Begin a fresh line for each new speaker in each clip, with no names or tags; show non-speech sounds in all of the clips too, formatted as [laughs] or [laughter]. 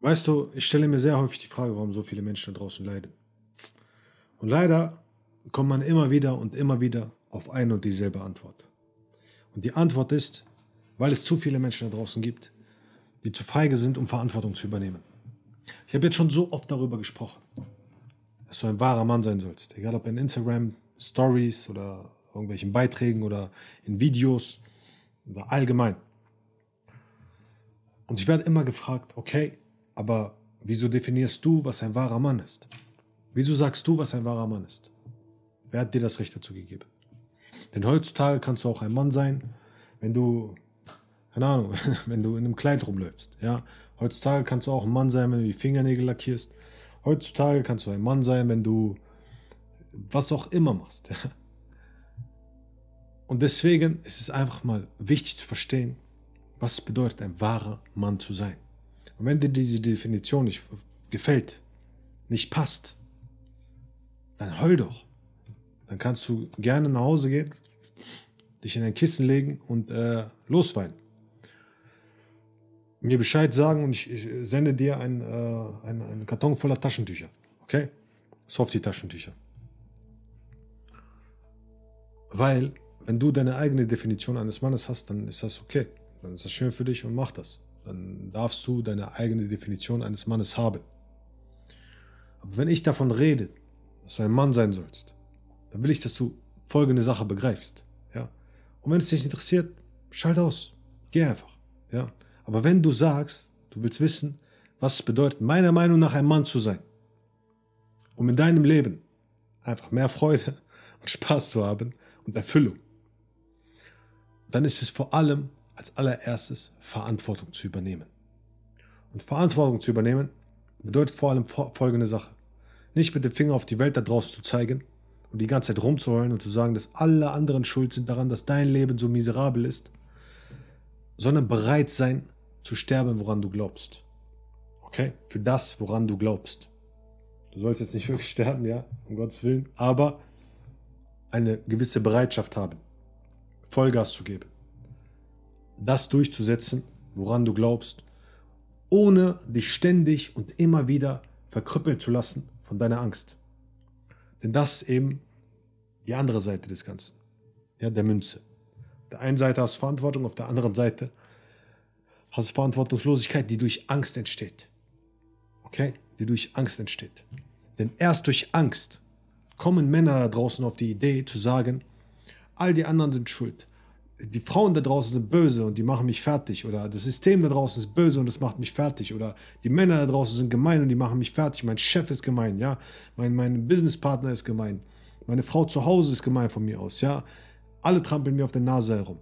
Weißt du, ich stelle mir sehr häufig die Frage, warum so viele Menschen da draußen leiden. Und leider kommt man immer wieder und immer wieder auf eine und dieselbe Antwort. Und die Antwort ist, weil es zu viele Menschen da draußen gibt, die zu feige sind, um Verantwortung zu übernehmen. Ich habe jetzt schon so oft darüber gesprochen, dass du ein wahrer Mann sein sollst. Egal ob in Instagram, Stories oder irgendwelchen Beiträgen oder in Videos oder allgemein. Und ich werde immer gefragt, okay, aber wieso definierst du, was ein wahrer Mann ist? Wieso sagst du, was ein wahrer Mann ist? Wer hat dir das Recht dazu gegeben? Denn heutzutage kannst du auch ein Mann sein, wenn du, keine Ahnung, [laughs] wenn du in einem Kleid rumläufst. Ja? Heutzutage kannst du auch ein Mann sein, wenn du die Fingernägel lackierst. Heutzutage kannst du ein Mann sein, wenn du was auch immer machst. Ja? Und deswegen ist es einfach mal wichtig zu verstehen, was es bedeutet, ein wahrer Mann zu sein. Und wenn dir diese Definition nicht gefällt, nicht passt, dann heul doch. Dann kannst du gerne nach Hause gehen, dich in ein Kissen legen und äh, losweinen. Mir Bescheid sagen und ich, ich sende dir einen, äh, einen, einen Karton voller Taschentücher. Okay? Softie-Taschentücher. Weil, wenn du deine eigene Definition eines Mannes hast, dann ist das okay. Dann ist das schön für dich und mach das dann darfst du deine eigene Definition eines Mannes haben. Aber wenn ich davon rede, dass du ein Mann sein sollst, dann will ich, dass du folgende Sache begreifst. Ja? Und wenn es dich interessiert, schalt aus. Geh einfach. Ja? Aber wenn du sagst, du willst wissen, was es bedeutet, meiner Meinung nach ein Mann zu sein, um in deinem Leben einfach mehr Freude [laughs] und Spaß zu haben und Erfüllung, dann ist es vor allem als allererstes Verantwortung zu übernehmen. Und Verantwortung zu übernehmen bedeutet vor allem folgende Sache. Nicht mit dem Finger auf die Welt da draußen zu zeigen und die ganze Zeit rumzuheulen und zu sagen, dass alle anderen schuld sind daran, dass dein Leben so miserabel ist, sondern bereit sein zu sterben, woran du glaubst. Okay? Für das, woran du glaubst. Du sollst jetzt nicht [laughs] wirklich sterben, ja, um Gottes Willen, aber eine gewisse Bereitschaft haben, Vollgas zu geben das durchzusetzen, woran du glaubst, ohne dich ständig und immer wieder verkrüppeln zu lassen von deiner Angst. Denn das ist eben die andere Seite des Ganzen, ja, der Münze. Auf der einen Seite hast du Verantwortung, auf der anderen Seite hast du Verantwortungslosigkeit, die durch Angst entsteht. Okay? Die durch Angst entsteht. Denn erst durch Angst kommen Männer da draußen auf die Idee zu sagen, all die anderen sind schuld die Frauen da draußen sind böse und die machen mich fertig oder das System da draußen ist böse und das macht mich fertig oder die Männer da draußen sind gemein und die machen mich fertig, mein Chef ist gemein, ja, mein, mein Businesspartner ist gemein, meine Frau zu Hause ist gemein von mir aus, ja, alle trampeln mir auf der Nase herum.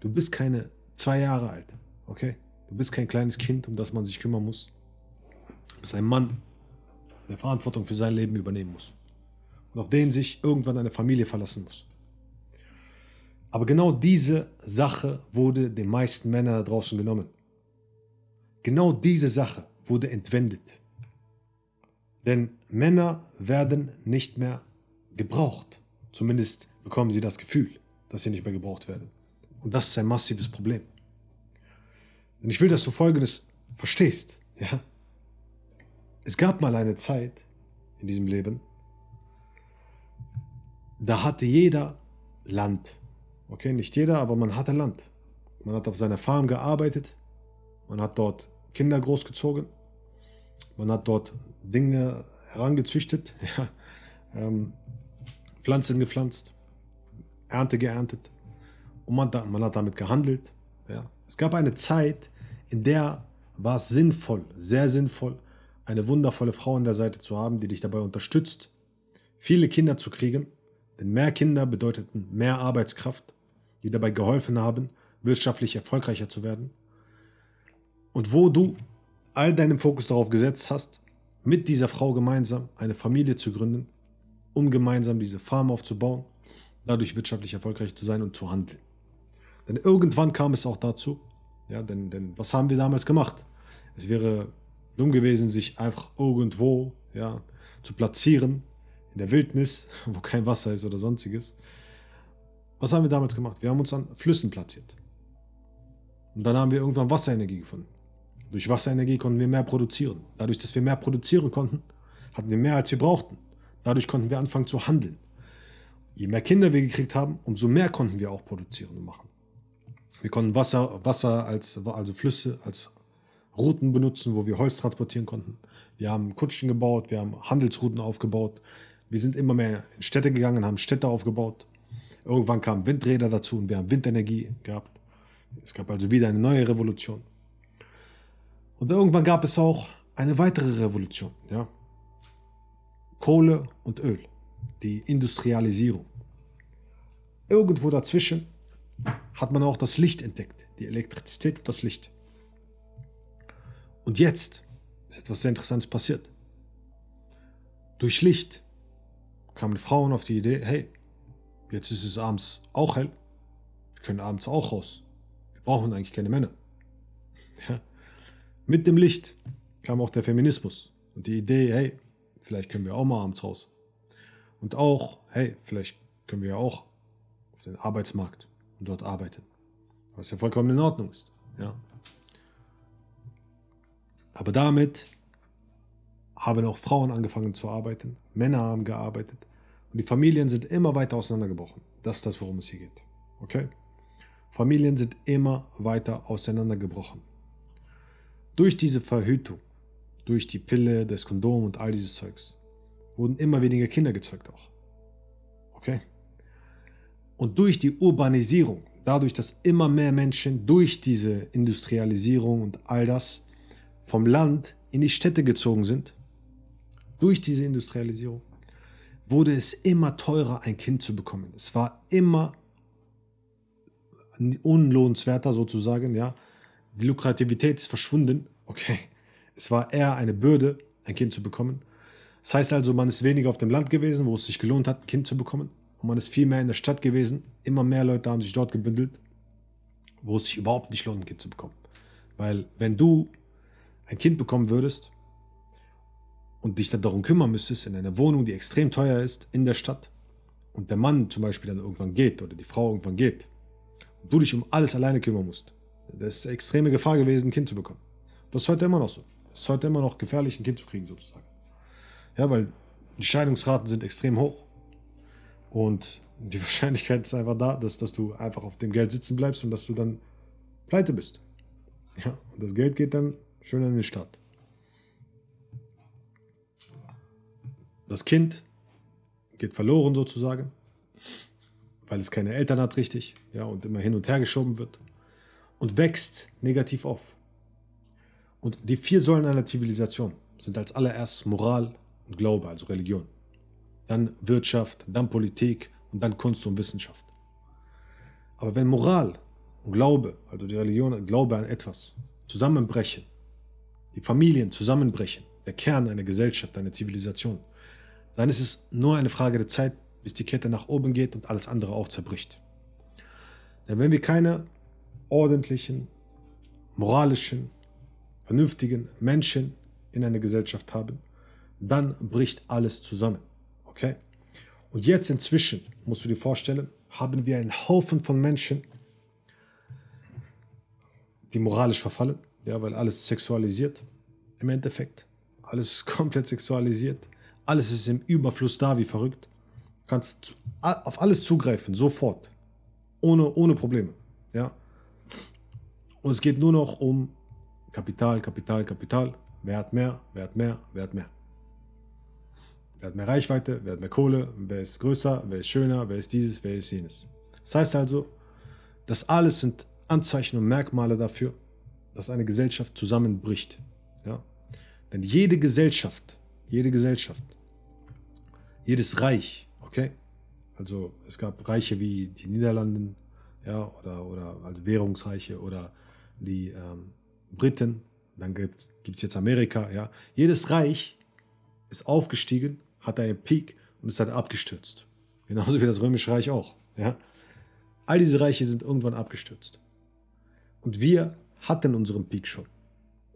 Du bist keine zwei Jahre alt, okay? Du bist kein kleines Kind, um das man sich kümmern muss. Du bist ein Mann, der Verantwortung für sein Leben übernehmen muss und auf den sich irgendwann eine Familie verlassen muss. Aber genau diese Sache wurde den meisten Männern da draußen genommen. Genau diese Sache wurde entwendet. Denn Männer werden nicht mehr gebraucht. Zumindest bekommen sie das Gefühl, dass sie nicht mehr gebraucht werden. Und das ist ein massives Problem. Und ich will, dass du Folgendes verstehst. Ja? Es gab mal eine Zeit in diesem Leben, da hatte jeder Land Okay, nicht jeder, aber man hatte Land. Man hat auf seiner Farm gearbeitet. Man hat dort Kinder großgezogen. Man hat dort Dinge herangezüchtet. [laughs] Ja, ähm, Pflanzen gepflanzt. Ernte geerntet. Und man, man hat damit gehandelt. Ja. Es gab eine Zeit, in der war es sinnvoll, sehr sinnvoll, eine wundervolle Frau an der Seite zu haben, die dich dabei unterstützt, viele Kinder zu kriegen. Denn mehr Kinder bedeuteten mehr Arbeitskraft die dabei geholfen haben, wirtschaftlich erfolgreicher zu werden. Und wo du all deinen Fokus darauf gesetzt hast, mit dieser Frau gemeinsam eine Familie zu gründen, um gemeinsam diese Farm aufzubauen, dadurch wirtschaftlich erfolgreich zu sein und zu handeln. Denn irgendwann kam es auch dazu, ja, denn, denn was haben wir damals gemacht? Es wäre dumm gewesen, sich einfach irgendwo ja, zu platzieren, in der Wildnis, [laughs] wo kein Wasser ist oder sonstiges, was haben wir damals gemacht? Wir haben uns an Flüssen platziert. Und dann haben wir irgendwann Wasserenergie gefunden. Durch Wasserenergie konnten wir mehr produzieren. Dadurch, dass wir mehr produzieren konnten, hatten wir mehr, als wir brauchten. Dadurch konnten wir anfangen zu handeln. Je mehr Kinder wir gekriegt haben, umso mehr konnten wir auch produzieren und machen. Wir konnten Wasser, Wasser als, also Flüsse als Routen benutzen, wo wir Holz transportieren konnten. Wir haben Kutschen gebaut, wir haben Handelsrouten aufgebaut. Wir sind immer mehr in Städte gegangen, haben Städte aufgebaut. Irgendwann kamen Windräder dazu und wir haben Windenergie gehabt. Es gab also wieder eine neue Revolution. Und irgendwann gab es auch eine weitere Revolution. Ja? Kohle und Öl, die Industrialisierung. Irgendwo dazwischen hat man auch das Licht entdeckt, die Elektrizität und das Licht. Und jetzt ist etwas sehr Interessantes passiert. Durch Licht kamen Frauen auf die Idee, hey, jetzt ist es abends auch hell, wir können abends auch raus. Wir brauchen eigentlich keine Männer. [laughs] Ja. Mit dem Licht kam auch der Feminismus und die Idee, hey, vielleicht können wir auch mal abends raus. Und auch, hey, vielleicht können wir auch auf den Arbeitsmarkt und dort arbeiten. Was ja vollkommen in Ordnung ist. Ja. Aber damit haben auch Frauen angefangen zu arbeiten, Männer haben gearbeitet und die Familien sind immer weiter auseinandergebrochen. Das ist das, worum es hier geht. Okay? Familien sind immer weiter auseinandergebrochen. Durch diese Verhütung, durch die Pille, das Kondom und all dieses Zeugs, wurden immer weniger Kinder gezeugt auch. Okay? Und durch die Urbanisierung, dadurch, dass immer mehr Menschen durch diese Industrialisierung und all das vom Land in die Städte gezogen sind, durch diese Industrialisierung, wurde es immer teurer, ein Kind zu bekommen. Es war immer unlohnenswerter sozusagen, ja, die Lukrativität ist verschwunden. Okay. Es war eher eine Bürde, ein Kind zu bekommen. Das heißt also, man ist weniger auf dem Land gewesen, wo es sich gelohnt hat, ein Kind zu bekommen. Und man ist viel mehr in der Stadt gewesen. Immer mehr Leute haben sich dort gebündelt, wo es sich überhaupt nicht lohnt, ein Kind zu bekommen. Weil wenn du ein Kind bekommen würdest und dich dann darum kümmern müsstest, in einer Wohnung, die extrem teuer ist, in der Stadt, und der Mann zum Beispiel dann irgendwann geht oder die Frau irgendwann geht, und du dich um alles alleine kümmern musst, das ist eine extreme Gefahr gewesen, ein Kind zu bekommen. Das ist heute immer noch so. Es ist heute immer noch gefährlich, ein Kind zu kriegen, sozusagen. Ja, weil die Scheidungsraten sind extrem hoch. Und die [laughs] Wahrscheinlichkeit ist einfach da, dass, dass du einfach auf dem Geld sitzen bleibst und dass du dann pleite bist. Ja, und das Geld geht dann schön an den Staat. Das Kind geht verloren sozusagen, weil es keine Eltern hat richtig, ja, und immer hin und her geschoben wird und wächst negativ auf. Und die vier Säulen einer Zivilisation sind als allererstes Moral und Glaube, also Religion. Dann Wirtschaft, dann Politik und dann Kunst und Wissenschaft. Aber wenn Moral und Glaube, also die Religion, Glaube an etwas, zusammenbrechen, die Familien zusammenbrechen, der Kern einer Gesellschaft, einer Zivilisation, dann ist es nur eine Frage der Zeit, bis die Kette nach oben geht und alles andere auch zerbricht. Denn wenn wir keine ordentlichen, moralischen, vernünftigen Menschen in einer Gesellschaft haben, dann bricht alles zusammen. Okay? Und jetzt inzwischen, musst du dir vorstellen, haben wir einen Haufen von Menschen, die moralisch verfallen, ja, weil alles sexualisiert im Endeffekt. Alles [laughs] komplett sexualisiert. Alles ist im Überfluss da, wie verrückt. Du kannst auf alles zugreifen, sofort. Ohne, ohne Probleme. Ja? Und es geht nur noch um Kapital, Kapital, Kapital. Wer hat mehr, wer hat mehr, wer hat mehr. Wer hat mehr Reichweite, wer hat mehr Kohle, wer ist größer, wer ist schöner, wer ist dieses, wer ist jenes. Das heißt also, das alles sind Anzeichen und Merkmale dafür, dass eine Gesellschaft zusammenbricht. Ja? Denn jede Gesellschaft, jede Gesellschaft, jedes Reich, okay? Also es gab Reiche wie die Niederlanden, ja, oder, oder also Währungsreiche oder die ähm, Briten, dann gibt es jetzt Amerika, ja. Jedes Reich ist aufgestiegen, hat einen Peak und ist dann abgestürzt. Genauso wie das Römische Reich auch, ja. All diese Reiche sind irgendwann abgestürzt. Und wir hatten unseren Peak schon.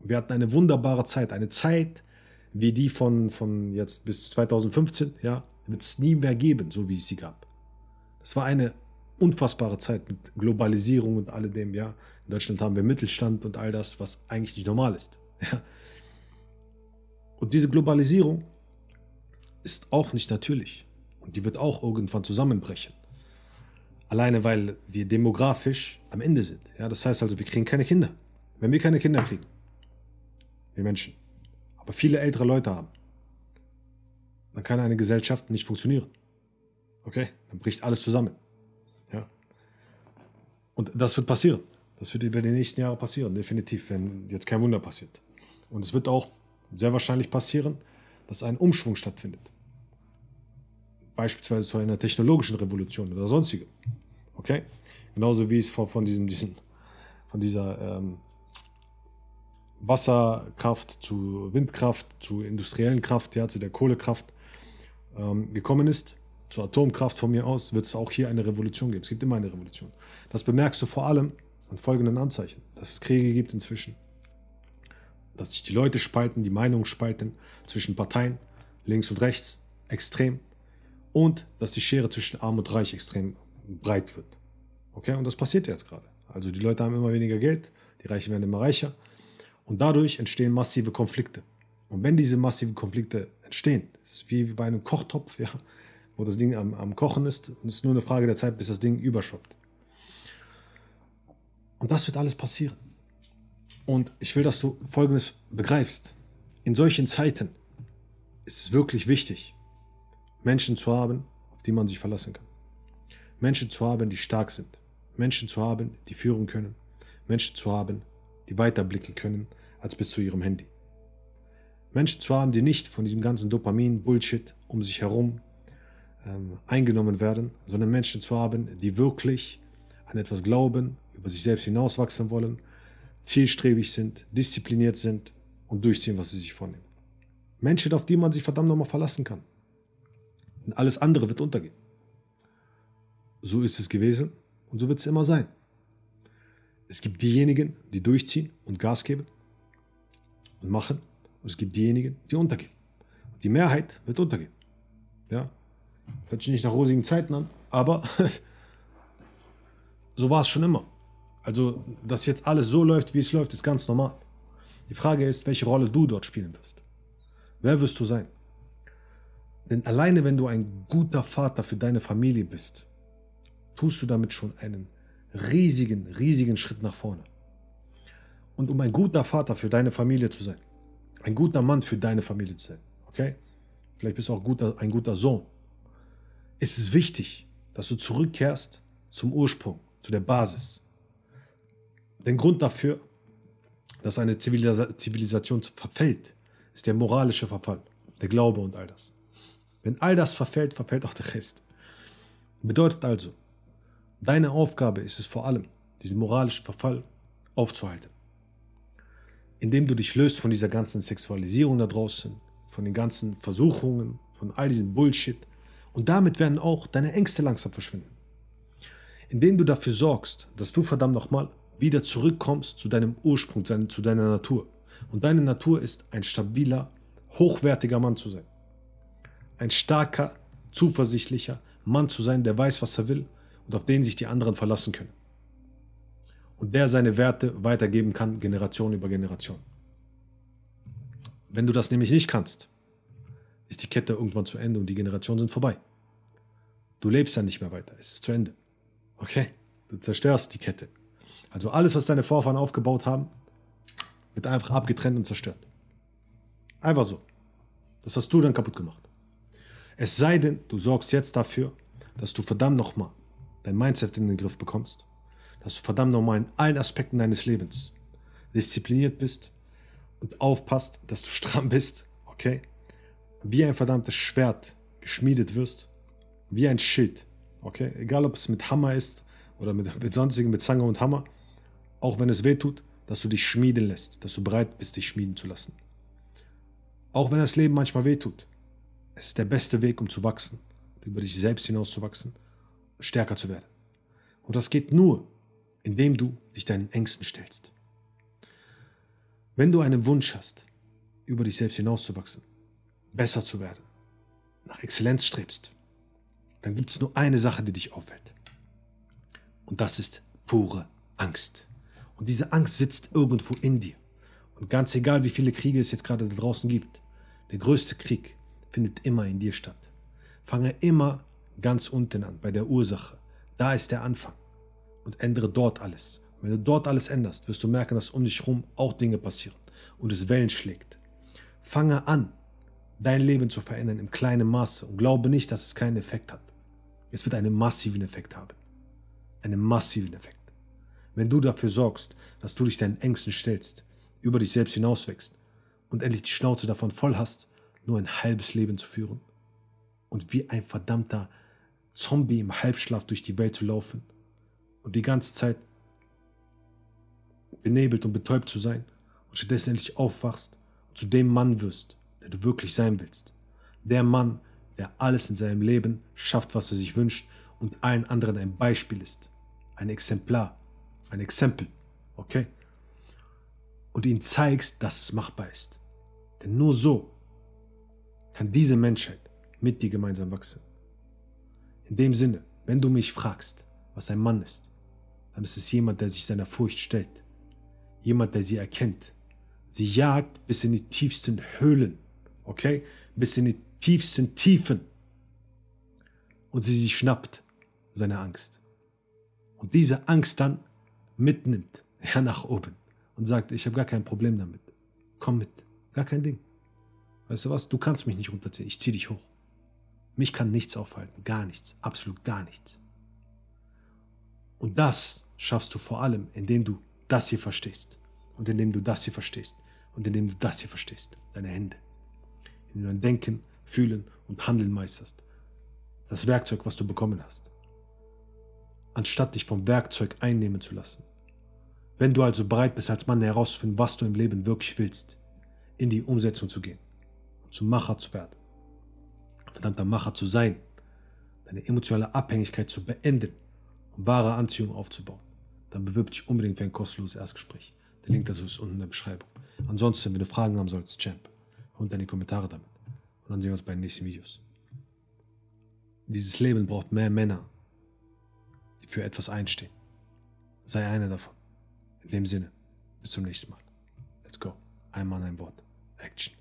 Wir hatten eine wunderbare Zeit, eine Zeit wie die von, von jetzt bis 2015, ja, wird es nie mehr geben, so wie es sie gab. Das war eine unfassbare Zeit mit Globalisierung und alledem, ja. In Deutschland haben wir Mittelstand und all das, was eigentlich nicht normal ist. [laughs] Ja. Und diese Globalisierung ist auch nicht natürlich. Und die wird auch irgendwann zusammenbrechen. Alleine weil wir demografisch am Ende sind. Ja, das heißt also, wir kriegen keine Kinder. Wenn wir keine Kinder kriegen, wir Menschen, viele ältere Leute haben, dann kann eine Gesellschaft nicht funktionieren. Okay? Dann bricht alles zusammen. Ja? Und das wird passieren. Das wird über die nächsten Jahre passieren, definitiv, wenn jetzt kein Wunder passiert. Und es wird auch sehr wahrscheinlich passieren, dass ein Umschwung stattfindet. Beispielsweise zu einer technologischen Revolution oder sonstige. Okay? Genauso wie es von, von, diesem, diesen, von dieser ähm, Wasserkraft zu Windkraft, zu industriellen Kraft, ja, zu der Kohlekraft ähm, gekommen ist, zur Atomkraft von mir aus, wird es auch hier eine Revolution geben. Es gibt immer eine Revolution. Das bemerkst du vor allem an folgenden Anzeichen, dass es Kriege gibt inzwischen, dass sich die Leute spalten, die Meinungen spalten zwischen Parteien, links und rechts, extrem, und dass die Schere zwischen Arm und Reich extrem breit wird. Okay, und das passiert jetzt gerade. Also die Leute haben immer weniger Geld, die Reichen werden immer reicher und dadurch entstehen massive Konflikte. Und wenn diese massiven Konflikte entstehen, ist wie bei einem Kochtopf, ja, wo das Ding am, am Kochen ist und es ist nur eine Frage der Zeit, bis das Ding überschwappt. Und das wird alles passieren. Und ich will, dass du Folgendes begreifst. In solchen Zeiten ist es wirklich wichtig, Menschen zu haben, auf die man sich verlassen kann. Menschen zu haben, die stark sind. Menschen zu haben, die führen können. Menschen zu haben, die weiterblicken können als bis zu ihrem Handy. Menschen zu haben, die nicht von diesem ganzen Dopamin-Bullshit um sich herum ähm, eingenommen werden, sondern Menschen zu haben, die wirklich an etwas glauben, über sich selbst hinauswachsen wollen, zielstrebig sind, diszipliniert sind und durchziehen, was sie sich vornehmen. Menschen, auf die man sich verdammt nochmal verlassen kann. Und alles andere wird untergehen. So ist es gewesen und so wird es immer sein. Es gibt diejenigen, die durchziehen und Gas geben und machen. Und es gibt diejenigen, die untergehen. Die Mehrheit wird untergehen. Ja? Hört sich nicht nach rosigen Zeiten an, aber [laughs] so war es schon immer. Also, dass jetzt alles so läuft, wie es läuft, ist ganz normal. Die Frage ist, welche Rolle du dort spielen wirst. Wer wirst du sein? Denn alleine wenn du ein guter Vater für deine Familie bist, tust du damit schon einen riesigen, riesigen Schritt nach vorne. Und um ein guter Vater für deine Familie zu sein, ein guter Mann für deine Familie zu sein, okay? Vielleicht bist du auch guter, ein guter Sohn. ist Es wichtig, dass du zurückkehrst zum Ursprung, zu der Basis. Der Grund dafür, dass eine Zivilisation verfällt, ist der moralische Verfall, der Glaube und all das. Wenn all das verfällt, verfällt auch der Rest. Bedeutet also, deine Aufgabe ist es vor allem, diesen moralischen Verfall aufzuhalten. Indem du dich löst von dieser ganzen Sexualisierung da draußen, von den ganzen Versuchungen, von all diesem Bullshit. Und damit werden auch deine Ängste langsam verschwinden. Indem du dafür sorgst, dass du verdammt nochmal wieder zurückkommst zu deinem Ursprung, zu deiner Natur. Und deine Natur ist ein stabiler, hochwertiger Mann zu sein. Ein starker, zuversichtlicher Mann zu sein, der weiß, was er will und auf den sich die anderen verlassen können. Und der seine Werte weitergeben kann, Generation über Generation. Wenn du das nämlich nicht kannst, ist die Kette irgendwann zu Ende und die Generationen sind vorbei. Du lebst dann nicht mehr weiter, es ist zu Ende. Okay? Du zerstörst die Kette. Also alles, was deine Vorfahren aufgebaut haben, wird einfach abgetrennt und zerstört. Einfach so. Das hast du dann kaputt gemacht. Es sei denn, du sorgst jetzt dafür, dass du verdammt nochmal dein Mindset in den Griff bekommst, dass du verdammt nochmal in allen Aspekten deines Lebens diszipliniert bist und aufpasst, dass du stramm bist, okay? Wie ein verdammtes Schwert geschmiedet wirst, wie ein Schild, okay? Egal ob es mit Hammer ist oder mit, mit sonstigen, mit Zange und Hammer, auch wenn es weh tut, dass du dich schmieden lässt, dass du bereit bist, dich schmieden zu lassen. Auch wenn das Leben manchmal weh tut. Es ist der beste Weg, um zu wachsen, über dich selbst hinaus zu wachsen, stärker zu werden. Und das geht nur, indem du dich deinen Ängsten stellst. Wenn du einen Wunsch hast, über dich selbst hinauszuwachsen, besser zu werden, nach Exzellenz strebst, dann gibt es nur eine Sache, die dich aufhält. Und das ist pure Angst. Und diese Angst sitzt irgendwo in dir. Und ganz egal, wie viele Kriege es jetzt gerade da draußen gibt, der größte Krieg findet immer in dir statt. Fange immer ganz unten an, bei der Ursache. Da ist der Anfang. Und ändere dort alles. Und wenn du dort alles änderst, wirst du merken, dass um dich herum auch Dinge passieren und es Wellen schlägt. Fange an, dein Leben zu verändern im kleinen Maße und glaube nicht, dass es keinen Effekt hat. Es wird einen massiven Effekt haben. Einen massiven Effekt. Wenn du dafür sorgst, dass du dich deinen Ängsten stellst, über dich selbst hinauswächst und endlich die Schnauze davon voll hast, nur ein halbes Leben zu führen und wie ein verdammter Zombie im Halbschlaf durch die Welt zu laufen und die ganze Zeit benebelt und betäubt zu sein und stattdessen endlich aufwachst und zu dem Mann wirst, der du wirklich sein willst. Der Mann, der alles in seinem Leben schafft, was er sich wünscht und allen anderen ein Beispiel ist. Ein Exemplar, ein Exempel, okay? Und ihnen zeigst, dass es machbar ist. Denn nur so kann diese Menschheit mit dir gemeinsam wachsen. In dem Sinne, wenn du mich fragst, was ein Mann ist, dann ist es jemand, der sich seiner Furcht stellt. Jemand, der sie erkennt. Sie jagt bis in die tiefsten Höhlen, okay? Bis in die tiefsten Tiefen. Und sie sich schnappt, seine Angst. Und diese Angst dann mitnimmt, ja, nach oben. Und sagt, ich habe gar kein Problem damit. Komm mit. Gar kein Ding. Weißt du was? Du kannst mich nicht runterziehen. Ich zieh dich hoch. Mich kann nichts aufhalten. Gar nichts. Absolut gar nichts. Und das schaffst du vor allem, indem du das hier verstehst. Und indem du das hier verstehst. Und indem du das hier verstehst. Deine Hände. Indem du dein Denken, Fühlen und Handeln meisterst. Das Werkzeug, was du bekommen hast. Anstatt dich vom Werkzeug einnehmen zu lassen. Wenn du also bereit bist, als Mann herauszufinden, was du im Leben wirklich willst, in die Umsetzung zu gehen und zum Macher zu werden, verdammter Macher zu sein, deine emotionale Abhängigkeit zu beenden wahre Anziehung aufzubauen, dann bewirb dich unbedingt für ein kostenloses Erstgespräch. Der Link dazu ist unten in der Beschreibung. Ansonsten, wenn du Fragen haben solltest, Champ, und deine Kommentare damit. Und dann sehen wir uns bei den nächsten Videos. Dieses Leben braucht mehr Männer, die für etwas einstehen. Sei einer davon. In dem Sinne, bis zum nächsten Mal. Let's go. Ein Mann, ein Wort. Action.